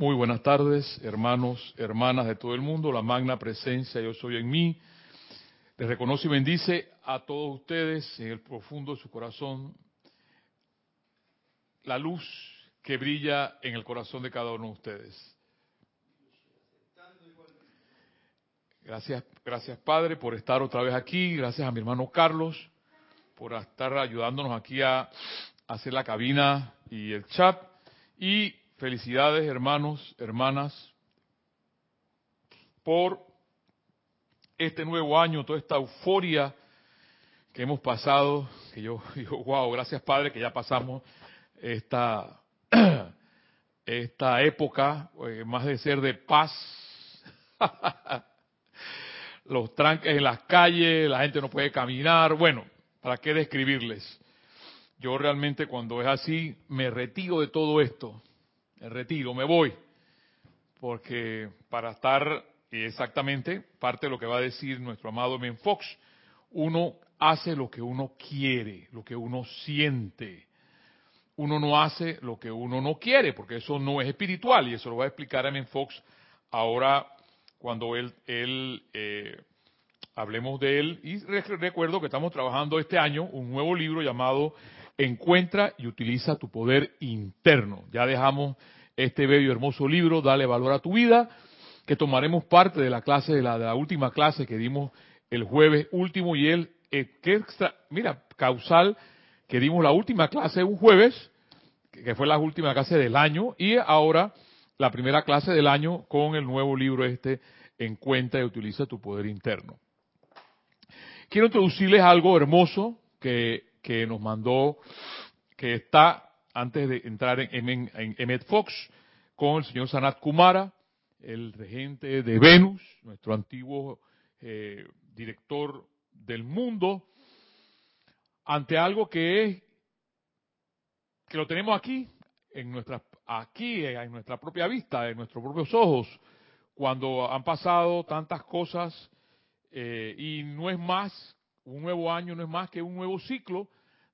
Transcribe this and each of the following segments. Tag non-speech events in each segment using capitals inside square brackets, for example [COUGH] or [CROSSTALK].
Muy buenas tardes, hermanos, hermanas de todo el mundo, la magna presencia yo soy en mí. Les reconoce y bendice a todos ustedes en el profundo de su corazón la luz que brilla en el corazón de cada uno de ustedes. Gracias, gracias Padre por estar otra vez aquí, gracias a mi hermano Carlos por estar ayudándonos aquí a hacer la cabina y el chat y Felicidades, hermanos, hermanas, por este nuevo año, toda esta euforia que hemos pasado, que yo [LAUGHS] digo, wow, gracias Padre, que ya pasamos esta, [CLEARS THROAT] esta época, eh, más de ser de paz, [LAUGHS] los tranques en las calles, la gente no puede caminar, bueno, ¿para qué describirles? Yo realmente cuando es así, me retiro de todo esto retiro, me voy, porque para estar exactamente parte de lo que va a decir nuestro amado Men Fox, uno hace lo que uno quiere, lo que uno siente. Uno no hace lo que uno no quiere, porque eso no es espiritual, y eso lo va a explicar a Men Fox ahora cuando él, él eh, hablemos de él. Y recuerdo que estamos trabajando este año un nuevo libro llamado encuentra y utiliza tu poder interno. Ya dejamos este bello hermoso libro, Dale valor a tu vida, que tomaremos parte de la clase, de la, última clase que dimos el jueves último y el, eh, extra, mira, causal, que dimos la última clase un jueves, que fue la última clase del año, y ahora la primera clase del año con el nuevo libro este, Encuentra y utiliza tu poder interno. Quiero introducirles algo hermoso que que nos mandó, que está antes de entrar en, en, Emmet Fox, con el señor Sanat Kumara, el regente de Venus, nuestro antiguo eh, director del mundo, ante algo que es que lo tenemos aquí, en nuestra, aquí, en nuestra propia vista, en nuestros propios ojos, cuando han pasado tantas cosas eh, y no es más un nuevo año no es más que un nuevo ciclo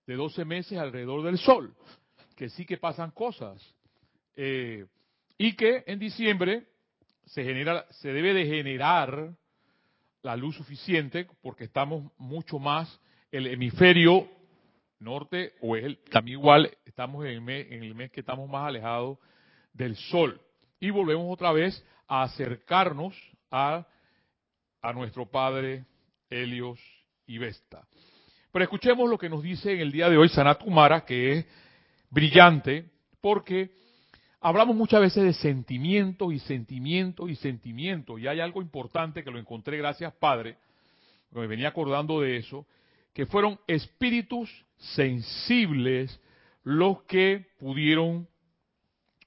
de 12 meses alrededor del Sol, que sí que pasan cosas. Eh, y que en diciembre se, genera, se debe de generar la luz suficiente porque estamos mucho más, el hemisferio norte o el, también igual estamos en el, mes, en el mes que estamos más alejados del Sol. Y volvemos otra vez a acercarnos a, a nuestro Padre Helios y Vesta. Pero escuchemos lo que nos dice en el día de hoy Sanat Kumara, que es brillante, porque hablamos muchas veces de sentimientos y sentimientos y sentimientos, y hay algo importante que lo encontré, gracias Padre, me venía acordando de eso, que fueron espíritus sensibles los que pudieron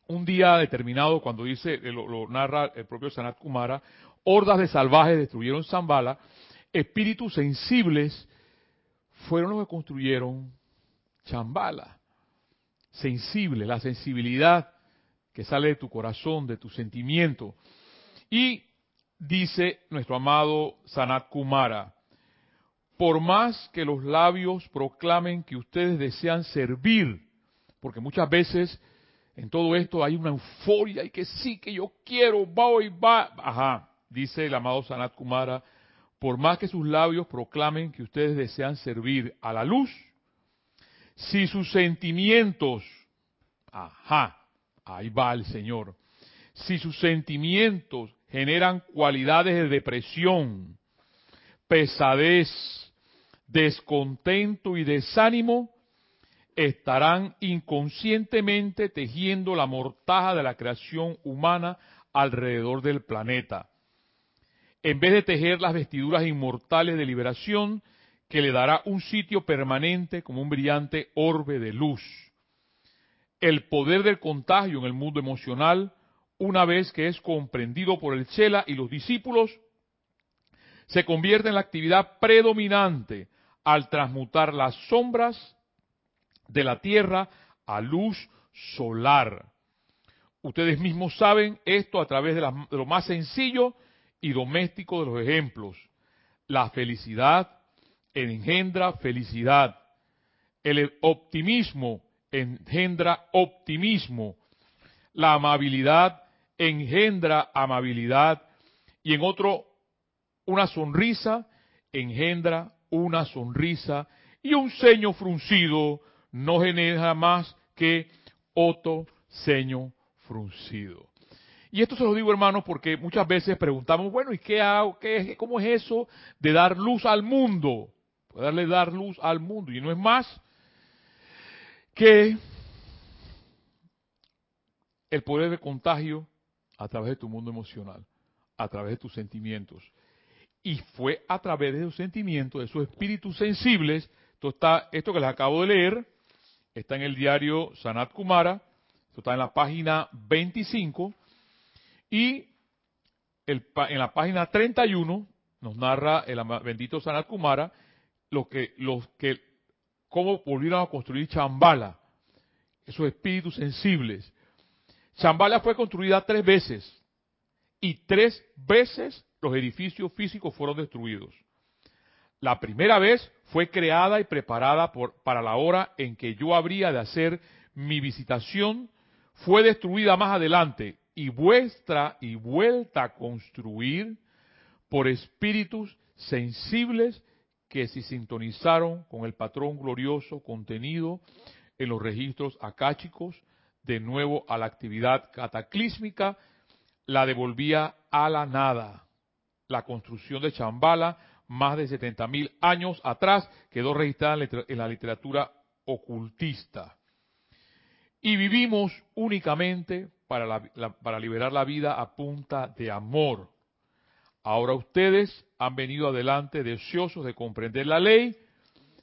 un día determinado, cuando dice, lo, lo narra el propio Sanat Kumara, hordas de salvajes destruyeron Zambala, espíritus sensibles fueron los que construyeron Chambala. Sensible, la sensibilidad que sale de tu corazón, de tu sentimiento. Y dice nuestro amado Sanat Kumara, por más que los labios proclamen que ustedes desean servir, porque muchas veces en todo esto hay una euforia y que sí, que yo quiero, voy, va. Ajá, dice el amado Sanat Kumara, por más que sus labios proclamen que ustedes desean servir a la luz, si sus sentimientos, ajá, ahí va el Señor, si sus sentimientos generan cualidades de depresión, pesadez, descontento y desánimo, estarán inconscientemente tejiendo la mortaja de la creación humana alrededor del planeta en vez de tejer las vestiduras inmortales de liberación que le dará un sitio permanente como un brillante orbe de luz. El poder del contagio en el mundo emocional, una vez que es comprendido por el Chela y los discípulos, se convierte en la actividad predominante al transmutar las sombras de la Tierra a luz solar. Ustedes mismos saben esto a través de, lo más sencillo y doméstico de los ejemplos. La felicidad engendra felicidad. El optimismo engendra optimismo. La amabilidad engendra amabilidad y en otro una sonrisa engendra una sonrisa y un ceño fruncido no genera más que otro ceño fruncido. Y esto se lo digo, hermanos, porque muchas veces preguntamos, bueno, ¿y qué hago? Qué, ¿Cómo es eso de dar luz al mundo? Poderle dar luz al mundo. Y no es más que el poder de contagio a través de tu mundo emocional, a través de tus sentimientos. Y fue a través de esos sentimientos, de esos espíritus sensibles, esto, está, esto que les acabo de leer, está en el diario Sanat Kumara, esto está en la página 25, y el, en la página 31 nos narra el bendito Sanat Kumara lo que, los que, cómo volvieron a construir Chambala, esos espíritus sensibles. Chambala fue construida tres veces y tres veces los edificios físicos fueron destruidos. La primera vez fue creada y preparada por, para la hora en que yo habría de hacer mi visitación, fue destruida más adelante y vuestra y vuelta a construir por espíritus sensibles que se sintonizaron con el patrón glorioso contenido en los registros acáchicos, de nuevo a la actividad cataclísmica, la devolvía a la nada. La construcción de Chambala, más de 70.000 años atrás, quedó registrada en la literatura ocultista. Y vivimos únicamente para, liberar la vida a punta de amor. Ahora ustedes han venido adelante deseosos de comprender la ley,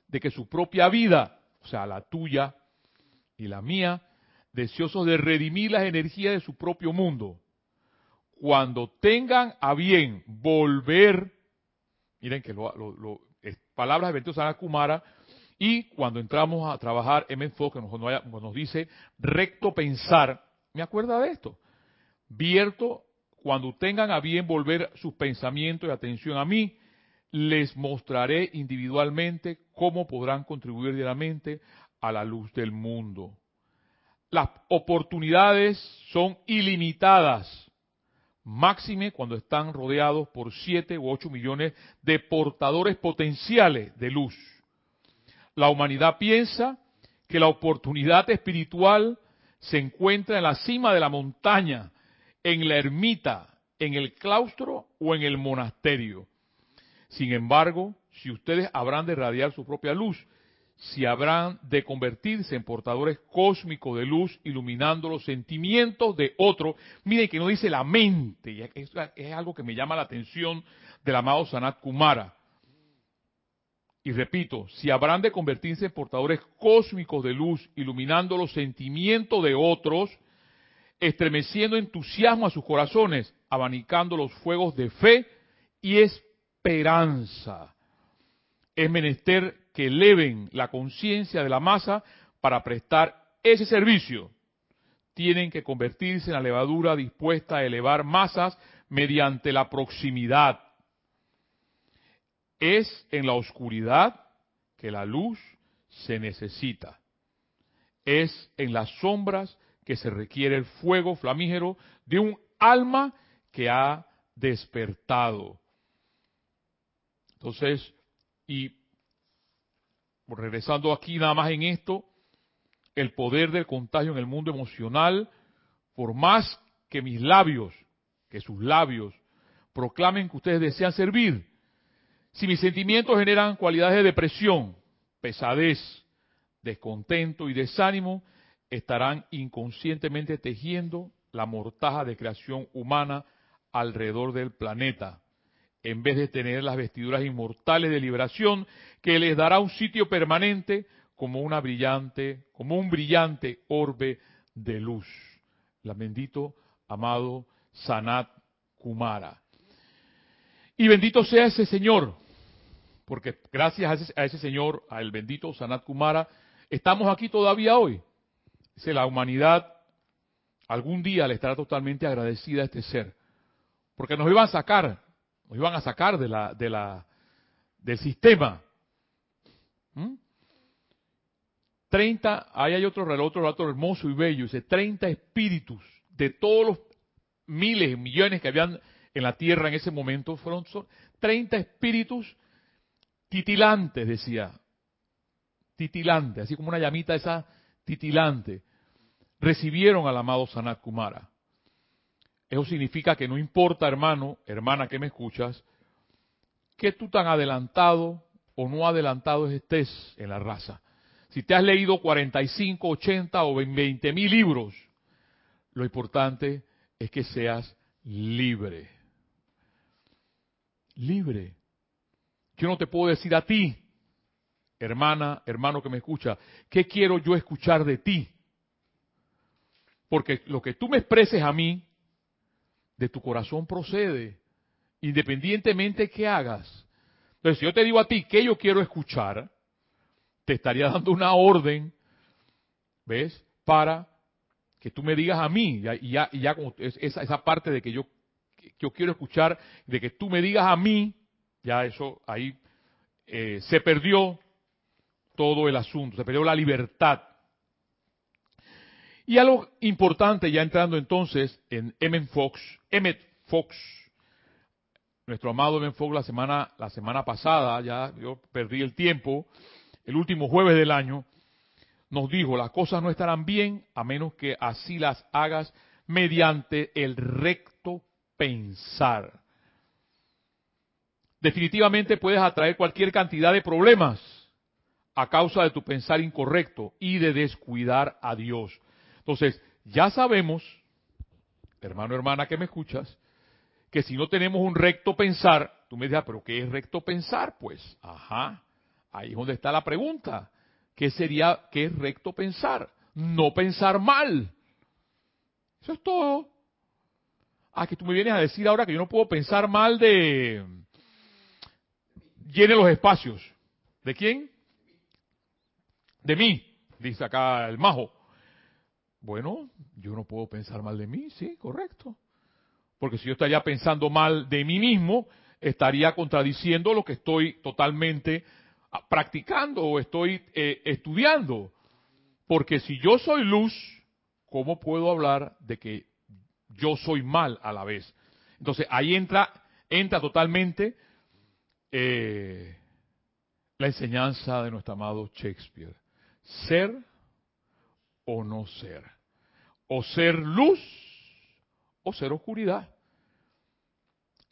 de que su propia vida, o sea, la tuya y la mía, deseosos de redimir las energías de su propio mundo. Cuando tengan a bien volver, miren que lo, palabras de Bento Sana Kumara, y cuando entramos a trabajar en Enfoque, nos, nos dice recto pensar, me acuerda de esto. Vierto, cuando tengan a bien volver sus pensamientos y atención a mí, les mostraré individualmente cómo podrán contribuir diariamente a la luz del mundo. Las oportunidades son ilimitadas, máxime cuando están rodeados por 7 u 8 millones de portadores potenciales de luz. La humanidad piensa que la oportunidad espiritual se encuentra en la cima de la montaña, en la ermita, en el claustro o en el monasterio. Sin embargo, si ustedes habrán de radiar su propia luz, si habrán de convertirse en portadores cósmicos de luz, iluminando los sentimientos de otro, miren que no dice la mente, y es algo que me llama la atención del amado Sanat Kumara. Y repito, si habrán de convertirse en portadores cósmicos de luz, iluminando los sentimientos de otros, estremeciendo entusiasmo a sus corazones, abanicando los fuegos de fe y esperanza. Es menester que eleven la conciencia de la masa para prestar ese servicio. Tienen que convertirse en la levadura dispuesta a elevar masas mediante la proximidad es en la oscuridad que la luz se necesita. Es en las sombras que se requiere el fuego flamígero de un alma que ha despertado. Entonces, y regresando aquí nada más en esto, el poder del contagio en el mundo emocional, por más que mis labios, que sus labios, proclamen que ustedes desean servir, si mis sentimientos generan cualidades de depresión, pesadez, descontento y desánimo, estarán inconscientemente tejiendo la mortaja de creación humana alrededor del planeta, en vez de tener las vestiduras inmortales de liberación que les dará un sitio permanente como una brillante, como un brillante orbe de luz. La bendito amado Sanat Kumara. Y bendito sea ese Señor porque gracias a ese, señor, al bendito Sanat Kumara, estamos aquí todavía hoy. Dice, la humanidad algún día le estará totalmente agradecida a este ser, porque nos iban a sacar, nos iban a sacar de la, de la, del sistema. 30, ¿Mm? ahí hay otro, otro relato hermoso y bello, dice, 30 espíritus de todos los miles, millones que habían en la tierra en ese momento, fueron 30 espíritus titilantes, decía. Titilante, así como una llamita esa titilante. Recibieron al amado Sanat Kumara. Eso significa que no importa, hermano, hermana que me escuchas, que tú tan adelantado o no adelantado estés en la raza. Si te has leído 45, 80 o 20 mil libros, lo importante es que seas libre. Libre. Yo no te puedo decir a ti, hermana, hermano que me escucha, ¿qué quiero yo escuchar de ti? Porque lo que tú me expreses a mí, de tu corazón procede, independientemente que hagas. Entonces, si yo te digo a ti qué yo quiero escuchar, te estaría dando una orden, ¿ves? Para que tú me digas a mí, y ya, esa, parte de que yo, yo quiero escuchar, de que tú me digas a mí, ya eso ahí eh, se perdió todo el asunto, se perdió la libertad. Y algo importante, ya entrando entonces en Emmett Fox, Emmett Fox, nuestro amado Emmett Fox la semana, la semana pasada, ya yo perdí el tiempo, el último jueves del año, nos dijo, las cosas no estarán bien a menos que así las hagas mediante el recto pensar definitivamente puedes atraer cualquier cantidad de problemas a causa de tu pensar incorrecto y de descuidar a Dios. Entonces, ya sabemos, hermano, hermana que me escuchas, que si no tenemos un recto pensar, tú me dirás, pero ¿qué es recto pensar? Pues, ajá, ahí es donde está la pregunta. ¿Qué sería, qué es recto pensar? No pensar mal. Eso es todo. Ah, que tú me vienes a decir ahora que yo no puedo pensar mal de, llene los espacios. ¿De quién? De mí, dice acá el majo. Bueno, yo no puedo pensar mal de mí, sí, correcto. Porque si yo estaría pensando mal de mí mismo, estaría contradiciendo lo que estoy totalmente ah, practicando o estoy eh, estudiando. Porque si yo soy luz, ¿cómo puedo hablar de que yo soy mal a la vez? Entonces ahí entra, entra totalmente eh, la enseñanza de nuestro amado Shakespeare. Ser o no ser. O ser luz o ser oscuridad.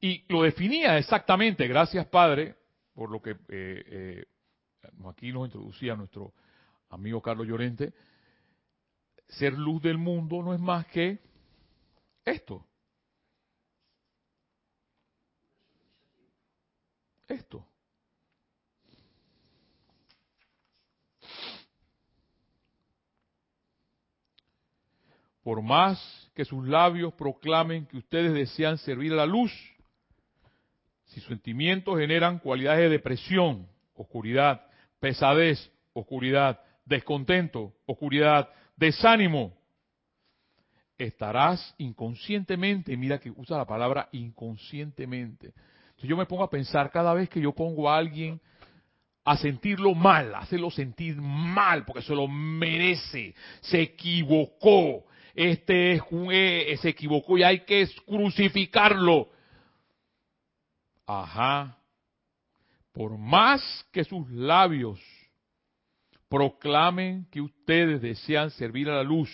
Y lo definía exactamente, gracias Padre, por lo que eh, eh, aquí nos introducía nuestro amigo Carlos Llorente, ser luz del mundo no es más que esto, esto. Por más que sus labios proclamen que ustedes desean servir a la luz, si sus sentimientos generan cualidades de depresión, oscuridad, pesadez, oscuridad, descontento, oscuridad, desánimo, estarás inconscientemente, mira que usa la palabra inconscientemente, si yo me pongo a pensar cada vez que yo pongo a alguien a sentirlo mal, a hacerlo sentir mal, porque se lo merece, se equivocó, este es un, eh, se equivocó y hay que crucificarlo. Ajá. Por más que sus labios proclamen que ustedes desean servir a la luz,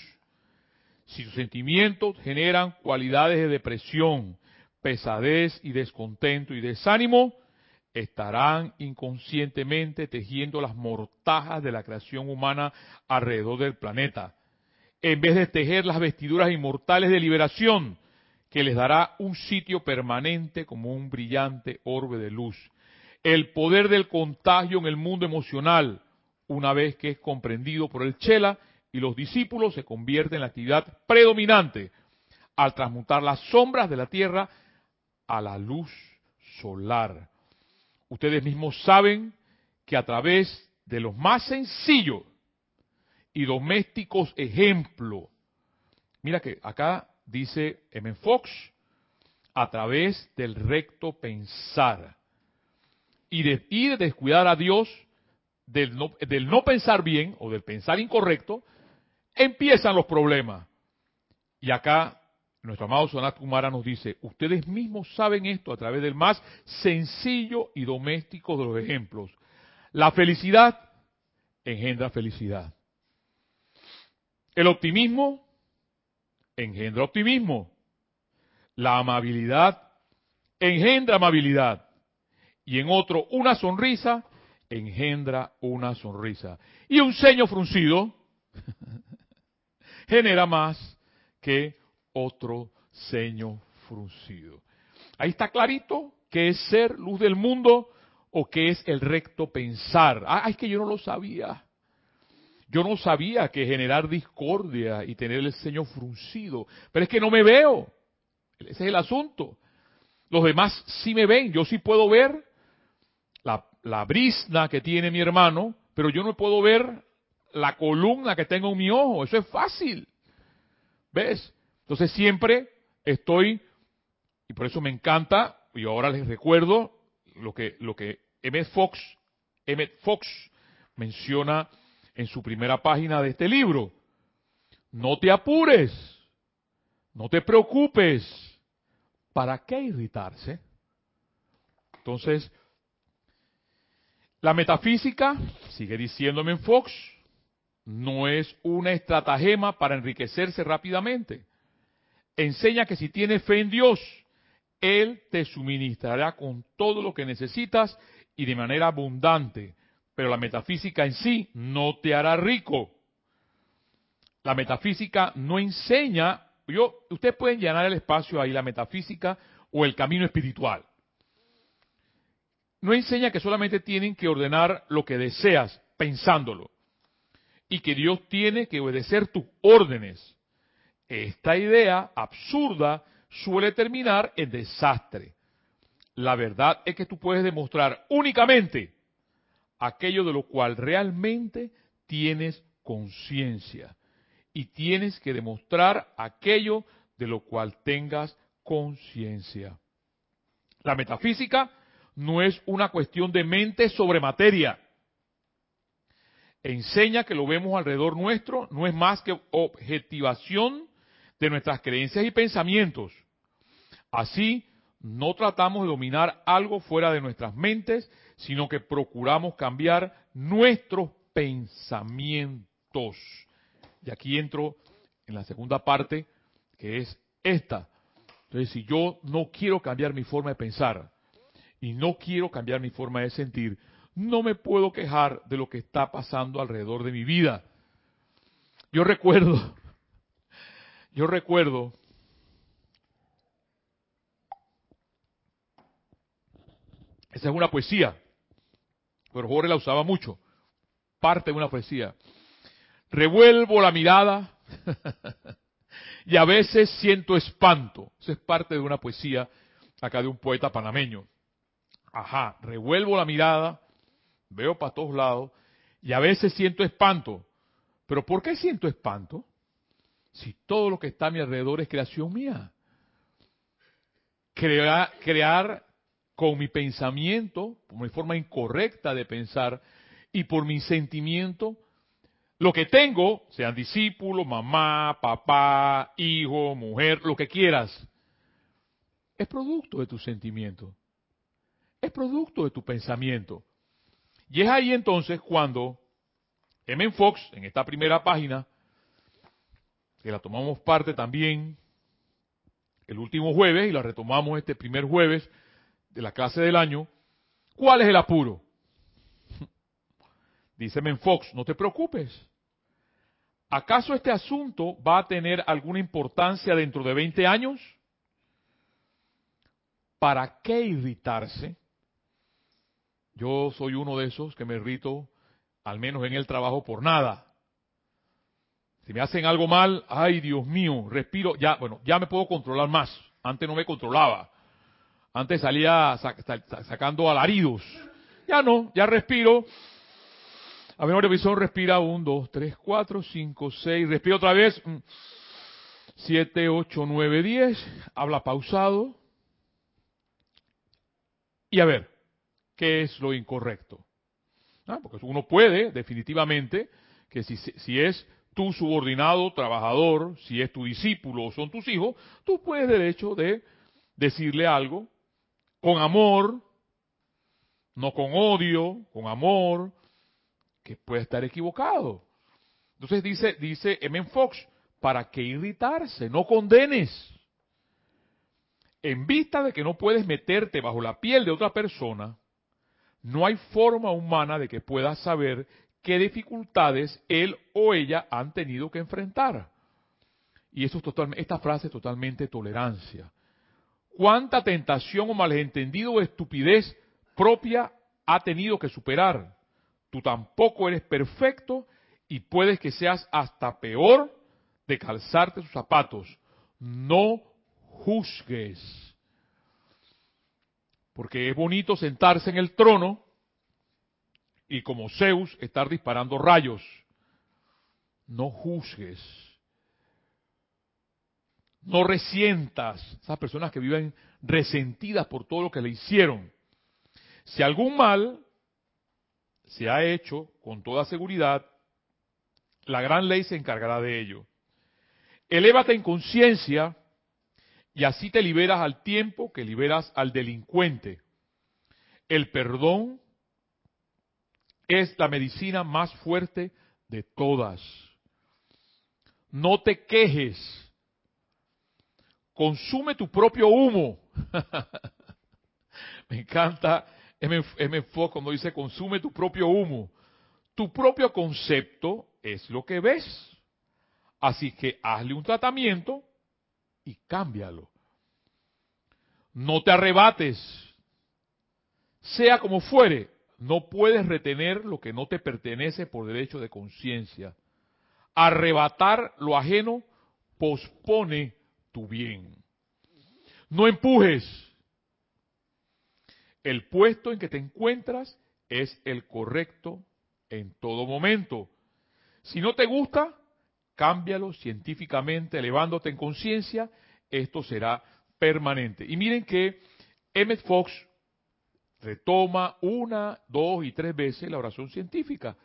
si sus sentimientos generan cualidades de depresión, pesadez y descontento y desánimo, estarán inconscientemente tejiendo las mortajas de la creación humana alrededor del planeta, en vez de tejer las vestiduras inmortales de liberación, que les dará un sitio permanente como un brillante orbe de luz. El poder del contagio en el mundo emocional, una vez que es comprendido por el Chela y los discípulos, se convierte en la actividad predominante al transmutar las sombras de la tierra a la luz solar. Ustedes mismos saben que a través de los más sencillos y domésticos ejemplos, mira que acá dice M. Fox, a través del recto pensar y de, y descuidar a Dios del no, del no pensar bien o del pensar incorrecto, empiezan los problemas. Y acá nuestro amado Sonat Kumara nos dice, ustedes mismos saben esto a través del más sencillo y doméstico de los ejemplos. La felicidad engendra felicidad. El optimismo engendra optimismo. La amabilidad engendra amabilidad. Y en otro, una sonrisa engendra una sonrisa. Y un ceño fruncido [LAUGHS] genera más que otro ceño fruncido. Ahí está clarito que es ser luz del mundo o que es el recto pensar. Ah, es que yo no lo sabía. Yo no sabía que generar discordia y tener el ceño fruncido. Pero es que no me veo. Ese es el asunto. Los demás sí me ven. Yo sí puedo ver la, la brisna que tiene mi hermano, pero yo no puedo ver la columna que tengo en mi ojo. Eso es fácil. ¿Ves? Entonces siempre estoy, y por eso me encanta, y ahora les recuerdo lo que, lo que Emmett Fox, Emmett Fox menciona en su primera página de este libro. No te apures, no te preocupes. ¿Para qué irritarse? Entonces, la metafísica, sigue diciéndome en Fox, no es una estratagema para enriquecerse rápidamente enseña que si tienes fe en Dios, Él te suministrará con todo lo que necesitas y de manera abundante. Pero la metafísica en sí no te hará rico. La metafísica no enseña, yo, ustedes pueden llenar el espacio ahí, la metafísica o el camino espiritual. No enseña que solamente tienen que ordenar lo que deseas pensándolo y que Dios tiene que obedecer tus órdenes. Esta idea absurda suele terminar en desastre. La verdad es que tú puedes demostrar únicamente aquello de lo cual realmente tienes conciencia. Y tienes que demostrar aquello de lo cual tengas conciencia. La metafísica no es una cuestión de mente sobre materia. Enseña que lo vemos alrededor nuestro, no es más que objetivación de nuestras creencias y pensamientos. Así, no tratamos de dominar algo fuera de nuestras mentes, sino que procuramos cambiar nuestros pensamientos. Y aquí entro en la segunda parte, que es esta. Entonces, si yo no quiero cambiar mi forma de pensar y no quiero cambiar mi forma de sentir, no me puedo quejar de lo que está pasando alrededor de mi vida. Yo recuerdo yo recuerdo esa es una poesía, pero Jorge la usaba mucho, parte de una poesía. Revuelvo la mirada [LAUGHS] y a veces siento espanto. Esa es parte de una poesía acá de un poeta panameño. Ajá, revuelvo la mirada, veo para todos lados y a veces siento espanto. ¿Pero por qué siento espanto? Si todo lo que está a mi alrededor es creación mía. Crear, crear con mi pensamiento, por mi forma incorrecta de pensar y por mi sentimiento, lo que tengo, sean discípulos, mamá, papá, hijo, mujer, lo que quieras, es producto de tu sentimiento. Es producto de tu pensamiento. Y es ahí entonces cuando M. Fox, en esta primera página, que la tomamos parte también el último jueves y la retomamos este primer jueves de la clase del año. ¿Cuál es el apuro? [LAUGHS] Dice Fox, no te preocupes. ¿Acaso este asunto va a tener alguna importancia dentro de 20 años? ¿Para qué irritarse? Yo soy uno de esos que me irrito, al menos en el trabajo, por nada. Si me hacen algo mal, ay Dios mío, respiro, ya, bueno, ya me puedo controlar más. Antes no me controlaba. Antes salía sacando alaridos. Ya no, ya respiro. A ver, revisión, respira un, dos, tres, cuatro, cinco, seis. Respiro otra vez. Mm, siete, ocho, nueve, diez. Habla pausado. Y a ver, ¿qué es lo incorrecto? Ah, porque uno puede, definitivamente, que si, si es tu subordinado, trabajador, si es tu discípulo o son tus hijos, tú puedes derecho de decirle algo con amor, no con odio, con amor, que puede estar equivocado. Entonces dice, dice M. Fox, ¿para qué irritarse? No condenes. En vista de que no puedes meterte bajo la piel de otra persona, no hay forma humana de que puedas saber qué dificultades él o ella han tenido que enfrentar. Y eso es totalmente, esta frase es totalmente tolerancia. ¿Cuánta tentación o malentendido o estupidez propia ha tenido que superar? Tú tampoco eres perfecto y puedes que seas hasta peor de calzarte sus zapatos. No juzgues. Porque es bonito sentarse en el trono y como Zeus estar disparando rayos. No juzgues. No resientas. Esas personas que viven resentidas por todo lo que le hicieron. Si algún mal se ha hecho, con toda seguridad, la gran ley se encargará de ello. Elévate en conciencia y así te liberas al tiempo que liberas al delincuente. El perdón es la medicina más fuerte de todas. No te quejes. Consume tu propio humo. [LAUGHS] Me encanta M. Cuando dice consume tu propio humo. Tu propio concepto es lo que ves. Así que hazle un tratamiento y cámbialo. No te arrebates. Sea como fuere, no puedes retener lo que no te pertenece por derecho de conciencia. Arrebatar lo ajeno pospone tu bien. No empujes. El puesto en que te encuentras es el correcto en todo momento. Si no te gusta, cámbialo científicamente, elevándote en conciencia, esto será permanente. Y miren que Emmett Fox retoma una, dos y tres veces la oración científica,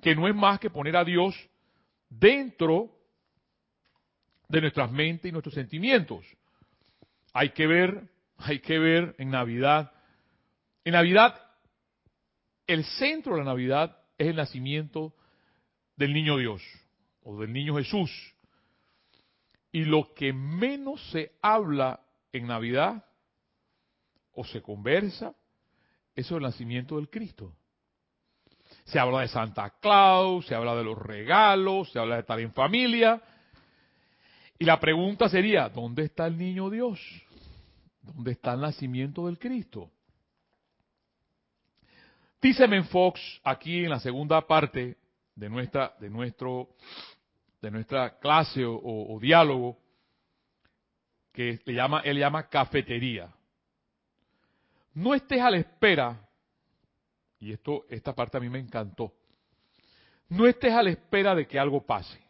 que no es más que poner a Dios dentro de nuestras mentes y nuestros sentimientos. Hay que ver, hay que ver en Navidad. En Navidad, el centro de la Navidad es el nacimiento del niño Dios o del niño Jesús. Y lo que menos se habla en Navidad o se conversa eso es el nacimiento del Cristo. Se habla de Santa Claus, se habla de los regalos, se habla de estar en familia. Y la pregunta sería, ¿dónde está el niño Dios? ¿Dónde está el nacimiento del Cristo? Dice Fox aquí en la segunda parte de nuestra, de nuestro, de nuestra clase o, o diálogo, que le llama, él llama cafetería. No estés a la espera, y esto, esta parte a mí me encantó, no estés a la espera de que algo pase.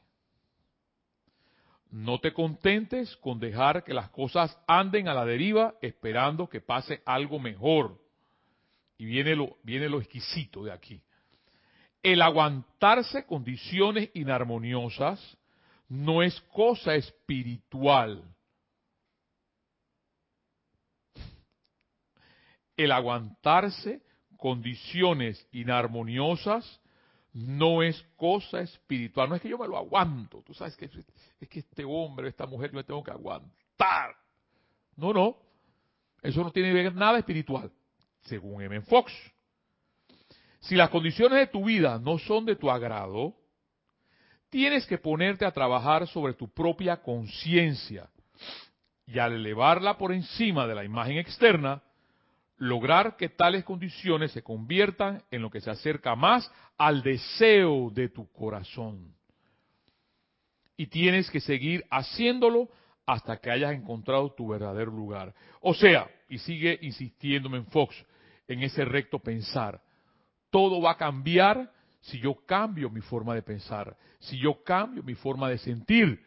No te contentes con dejar que las cosas anden a la deriva esperando que pase algo mejor. Y viene lo, viene lo exquisito de aquí. El aguantarse condiciones inarmoniosas no es cosa espiritual. El aguantarse condiciones inarmoniosas no es cosa espiritual. No es que yo me lo aguanto. Tú sabes que es que este hombre, esta mujer, yo me tengo que aguantar. No, no. Eso no tiene ver nada espiritual, según M. Fox. Si las condiciones de tu vida no son de tu agrado, tienes que ponerte a trabajar sobre tu propia conciencia. Y al elevarla por encima de la imagen externa, lograr que tales condiciones se conviertan en lo que se acerca más al deseo de tu corazón. Y tienes que seguir haciéndolo hasta que hayas encontrado tu verdadero lugar. O sea, y sigue insistiéndome en Fox, en ese recto pensar, todo va a cambiar si yo cambio mi forma de pensar, si yo cambio mi forma de sentir.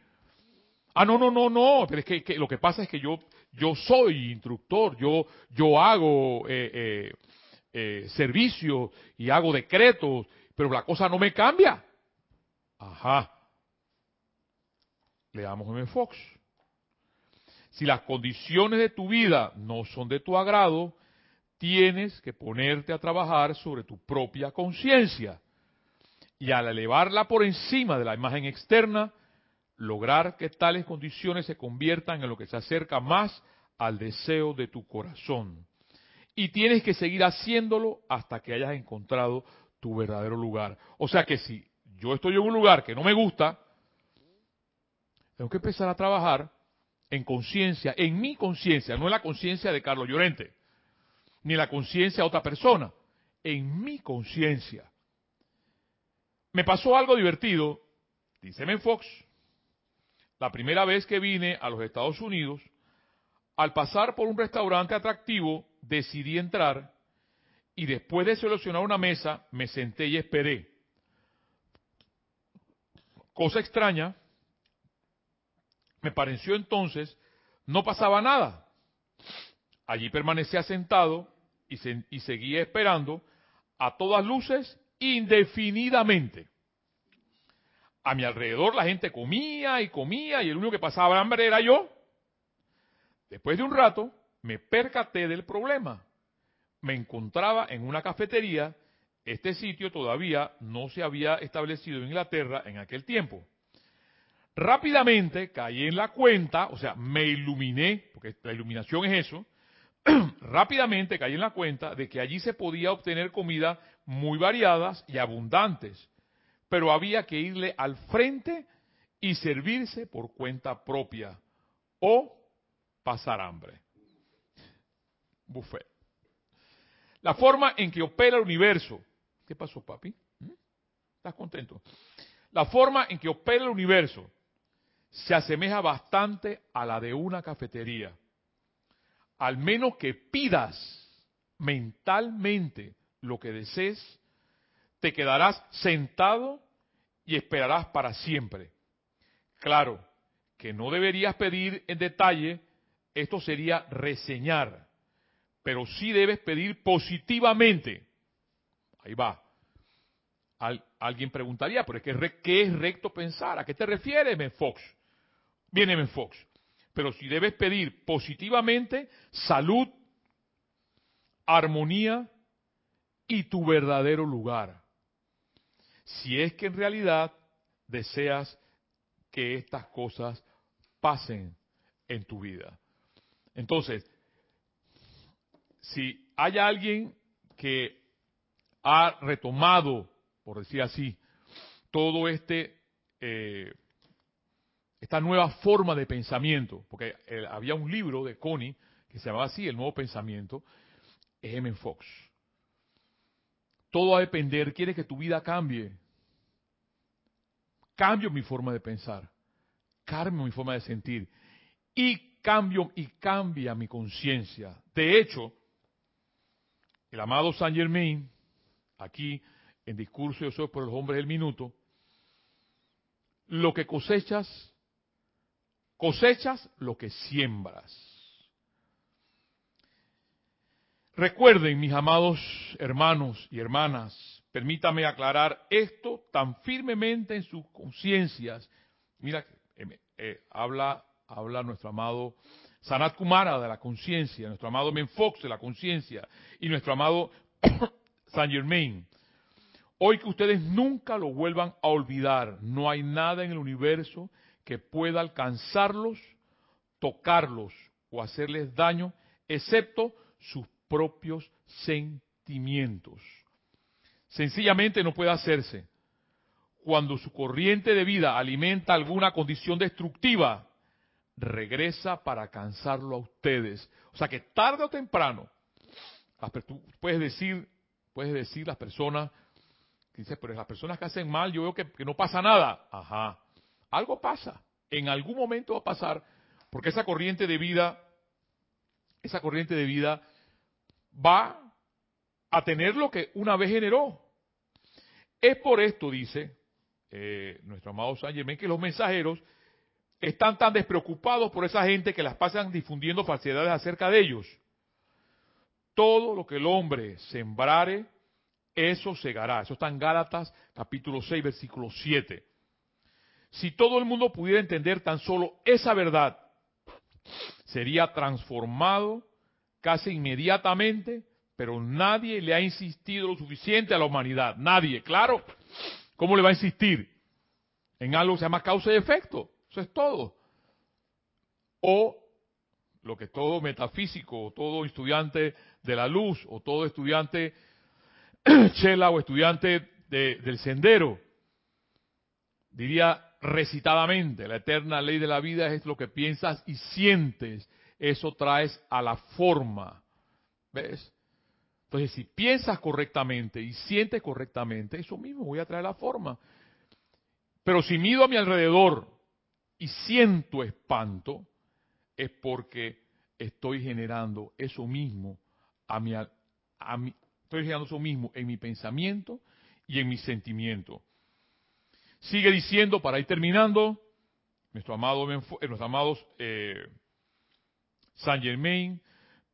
Ah, no, no, no, no, pero es que, lo que pasa es que yo yo soy instructor, yo, yo hago eh, eh, eh, servicio y hago decretos, pero la cosa no me cambia. Ajá, Leamos M. Fox. Si las condiciones de tu vida no son de tu agrado, tienes que ponerte a trabajar sobre tu propia conciencia. Y al elevarla por encima de la imagen externa, lograr que tales condiciones se conviertan en lo que se acerca más al deseo de tu corazón. Y tienes que seguir haciéndolo hasta que hayas encontrado tu verdadero lugar. O sea que si yo estoy en un lugar que no me gusta, tengo que empezar a trabajar en conciencia, en mi conciencia, no en la conciencia de Carlos Llorente, ni la conciencia de otra persona, en mi conciencia. Me pasó algo divertido, dice Men Fox, la primera vez que vine a los Estados Unidos, al pasar por un restaurante atractivo, decidí entrar y después de seleccionar una mesa, me senté y esperé. Cosa extraña, me pareció entonces, no pasaba nada. Allí permanecía sentado y, y seguía esperando a todas luces indefinidamente. A mi alrededor la gente comía y comía y el único que pasaba hambre era yo. Después de un rato me percaté del problema. Me encontraba en una cafetería. Este sitio todavía no se había establecido en Inglaterra en aquel tiempo. Rápidamente caí en la cuenta, o sea, me iluminé, porque la iluminación es eso, [CLEARS THROAT] rápidamente caí en la cuenta de que allí se podía obtener comida muy variadas y abundantes, pero había que irle al frente y servirse por cuenta propia o pasar hambre. Buffet. La forma en que opera el universo. ¿Qué pasó, papi? ¿Mm? ¿Estás contento? La forma en que opera el universo se asemeja bastante a la de una cafetería. Al menos que pidas mentalmente lo que desees, te quedarás sentado y esperarás para siempre. Claro, que no deberías pedir en detalle, esto sería reseñar, pero sí debes pedir positivamente. Ahí va. alguien preguntaría, pero es que, ¿qué es recto pensar? ¿A qué te refieres, Ben Fox? viene en Fox. Pero si debes pedir positivamente salud, armonía y tu verdadero lugar. Si es que en realidad deseas que estas cosas pasen en tu vida. Entonces, si hay alguien que ha retomado, por decir así, todo este eh, esta nueva forma de pensamiento, porque eh, había un libro de Connie que se llamaba así, El Nuevo Pensamiento, es M. Fox. Todo va a depender, quiere que tu vida cambie. Cambio mi forma de pensar, cambio mi forma de sentir y cambio y cambia mi conciencia. De hecho, el amado Saint Germain, aquí en Discurso Yo Soy por los Hombres del Minuto, lo que cosechas Cosechas lo que siembras. Recuerden, mis amados hermanos y hermanas, permítame aclarar esto tan firmemente en sus conciencias. Mira, eh, eh, habla, habla nuestro amado Sanat Kumara de la conciencia, nuestro amado Menfox de la conciencia y nuestro amado [COUGHS] Saint Germain. Hoy que ustedes nunca lo vuelvan a olvidar, no hay nada en el universo que pueda alcanzarlos, tocarlos o hacerles daño, excepto sus propios sentimientos. Sencillamente no puede hacerse. Cuando su corriente de vida alimenta alguna condición destructiva, regresa para alcanzarlo a ustedes. O sea que tarde o temprano, tú puedes decir, puedes decir las personas, dice, pero las personas que hacen mal, yo veo que, que no pasa nada. Ajá algo pasa. En algún momento va a pasar, porque esa corriente de vida, esa corriente de vida va a tener lo que una vez generó. Es por esto, dice eh, nuestro amado San Germán, que los mensajeros están tan despreocupados por esa gente que las pasan difundiendo falsedades acerca de ellos. Todo lo que el hombre sembrare, eso segará. Eso está en Gálatas capítulo 6, versículo 7. Si todo el mundo pudiera entender tan solo esa verdad, sería transformado casi inmediatamente, pero nadie le ha insistido lo suficiente a la humanidad. Nadie, claro. ¿Cómo le va a insistir? En algo que se llama causa y efecto. Eso es todo. O lo que todo metafísico, o todo estudiante de la luz, o todo estudiante [CLEARS THROAT] chela o estudiante del sendero, diría recitadamente, la eterna ley de la vida es lo que piensas y sientes, eso traes a la forma. ¿Ves? Entonces, si piensas correctamente y sientes correctamente, eso mismo voy a traer la forma. Pero si mido a mi alrededor y siento espanto, es porque estoy generando eso mismo a mi, a estoy generando eso mismo en mi pensamiento y en mi sentimiento. Sigue diciendo, para ir terminando, nuestro amado, eh, nuestros amados eh, Germain,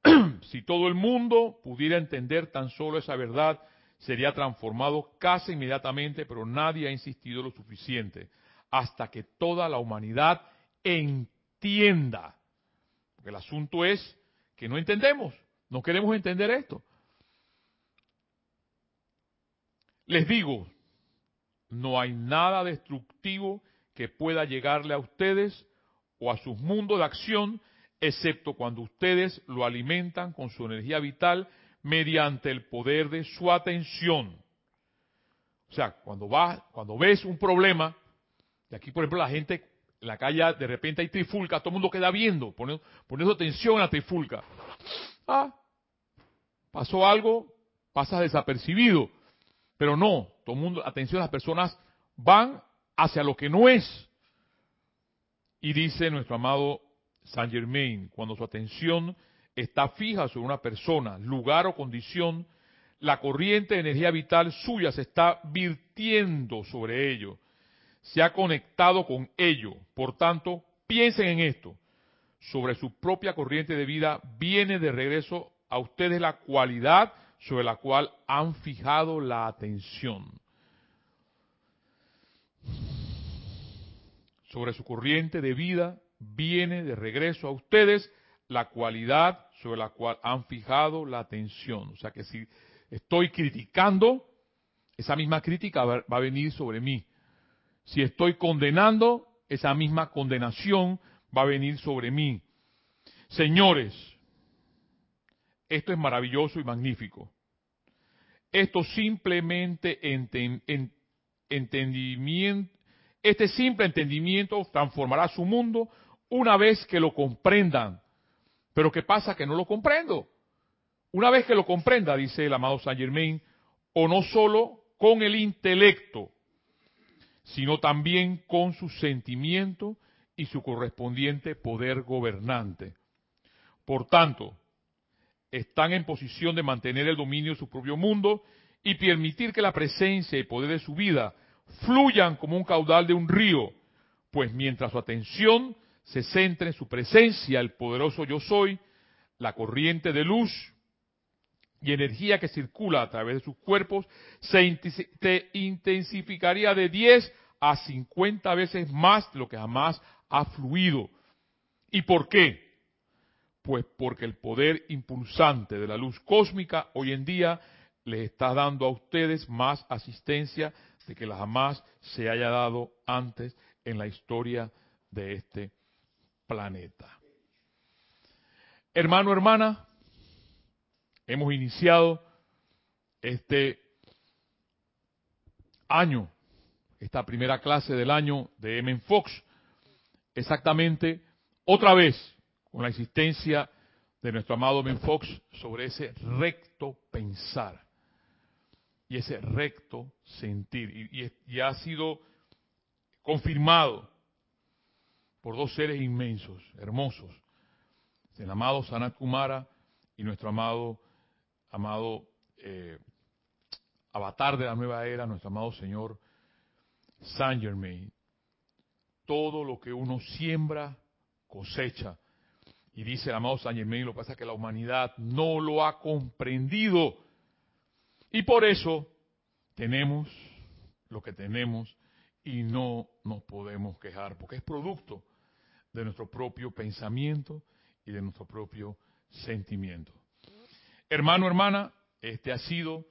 [CLEARS THROAT] si todo el mundo pudiera entender tan solo esa verdad, sería transformado casi inmediatamente, pero nadie ha insistido lo suficiente hasta que toda la humanidad entienda. El asunto es que no entendemos, no queremos entender esto. Les digo, no hay nada destructivo que pueda llegarle a ustedes o a sus mundos de acción, excepto cuando ustedes lo alimentan con su energía vital mediante el poder de su atención. O sea, cuando vas, cuando ves un problema, y aquí por ejemplo la gente en la calle de repente hay trifulca, todo el mundo queda viendo, poniendo, poniendo atención a la trifulca. Ah, pasó algo, pasa desapercibido. Pero no, todo el mundo, atención, las personas van hacia lo que no es. Y dice nuestro amado Saint Germain, cuando su atención está fija sobre una persona, lugar o condición, la corriente de energía vital suya se está virtiendo sobre ello, se ha conectado con ello. Por tanto, piensen en esto. Sobre su propia corriente de vida viene de regreso a ustedes la cualidad sobre la cual han fijado la atención. Sobre su corriente de vida viene de regreso a ustedes la cualidad sobre la cual han fijado la atención. O sea que si estoy criticando, esa misma crítica va a venir sobre mí. Si estoy condenando, esa misma condenación va a venir sobre mí. Señores, esto es maravilloso y magnífico. Esto simplemente entendimiento, este simple entendimiento transformará su mundo una vez que lo comprendan. Pero ¿qué pasa? Que no lo comprendo. Una vez que lo comprenda, dice el amado Saint Germain, o no solo con el intelecto, sino también con su sentimiento y su correspondiente poder gobernante. Por tanto, están en posición de mantener el dominio de su propio mundo y permitir que la presencia y poder de su vida fluyan como un caudal de un río, pues mientras su atención se centra en su presencia, el poderoso yo soy, la corriente de luz y energía que circula a través de sus cuerpos se intensificaría de 10 a 50 veces más de lo que jamás ha fluido. ¿Y por qué? Pues porque el poder impulsante de la luz cósmica hoy en día les está dando a ustedes más asistencia de que la jamás se haya dado antes en la historia de este planeta. Hermano, hermana, hemos iniciado este año, esta primera clase del año de M. Fox, exactamente otra vez con la existencia de nuestro amado Ben Fox sobre ese recto pensar y ese recto sentir. Y, ha sido confirmado por dos seres inmensos, hermosos, el amado Sanat Kumara y nuestro amado, amado eh, avatar de la nueva era, nuestro amado Señor Saint Germain. Todo lo que uno siembra, cosecha. Y dice el amado San Germain, lo que pasa es que la humanidad no lo ha comprendido. Y por eso tenemos lo que tenemos y no nos podemos quejar, porque es producto de nuestro propio pensamiento y de nuestro propio sentimiento. Hermano, hermana, este ha sido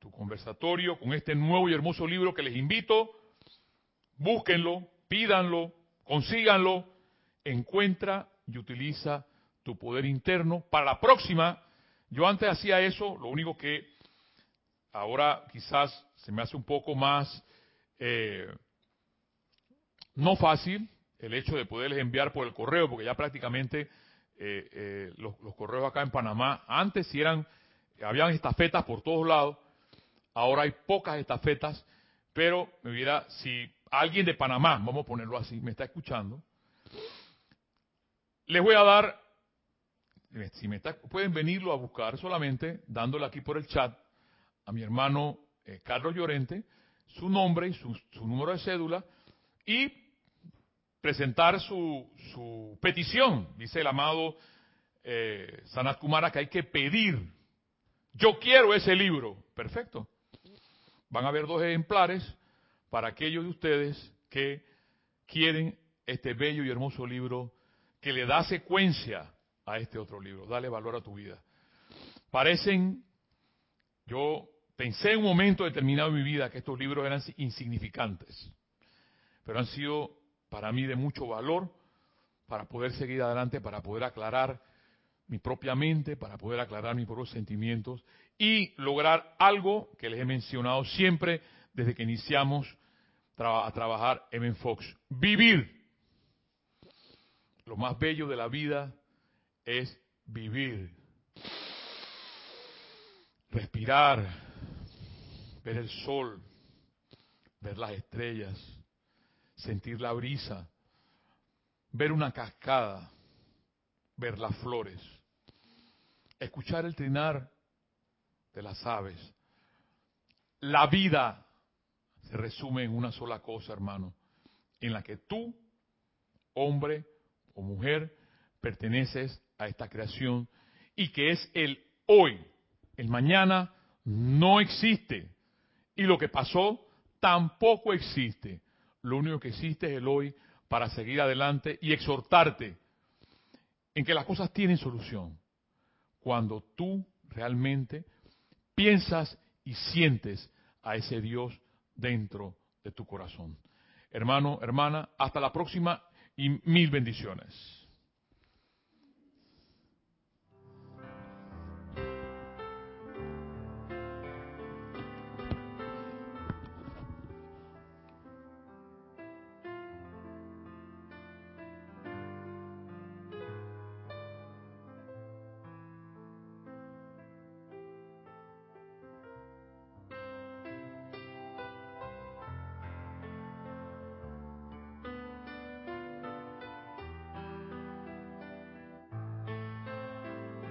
tu conversatorio con este nuevo y hermoso libro que les invito. Búsquenlo, pídanlo, consíganlo, encuentra y utiliza tu poder interno. Para la próxima, yo antes hacía eso, lo único que ahora quizás se me hace un poco más eh, no fácil el hecho de poderles enviar por el correo, porque ya prácticamente eh, eh, los, correos acá en Panamá, antes si eran, habían estafetas por todos lados, ahora hay pocas estafetas, pero me hubiera, si alguien de Panamá, vamos a ponerlo así, me está escuchando, les voy a dar, si me está, pueden venirlo a buscar solamente dándole aquí por el chat a mi hermano eh, Carlos Llorente, su nombre y su, número de cédula y presentar su, petición, dice el amado eh, Sanat Kumara, que hay que pedir. Yo quiero ese libro. Perfecto. Van a haber dos ejemplares para aquellos de ustedes que quieren este bello y hermoso libro que le da secuencia a este otro libro. Dale valor a tu vida. Parecen, yo pensé en un momento determinado en mi vida que estos libros eran insignificantes, pero han sido para mí de mucho valor para poder seguir adelante, para poder aclarar mi propia mente, para poder aclarar mis propios sentimientos y lograr algo que les he mencionado siempre desde que iniciamos a trabajar en Fox. Vivir. Lo más bello de la vida es vivir. Respirar, ver el sol, ver las estrellas, sentir la brisa, ver una cascada, ver las flores, escuchar el trinar de las aves. La vida se resume en una sola cosa, hermano, en la que tú, hombre o mujer, perteneces a esta creación y que es el hoy. El mañana no existe. Y lo que pasó tampoco existe. Lo único que existe es el hoy para seguir adelante y exhortarte en que las cosas tienen solución. Cuando tú realmente piensas y sientes a ese Dios dentro de tu corazón. Hermano, hermana, hasta la próxima y mil bendiciones.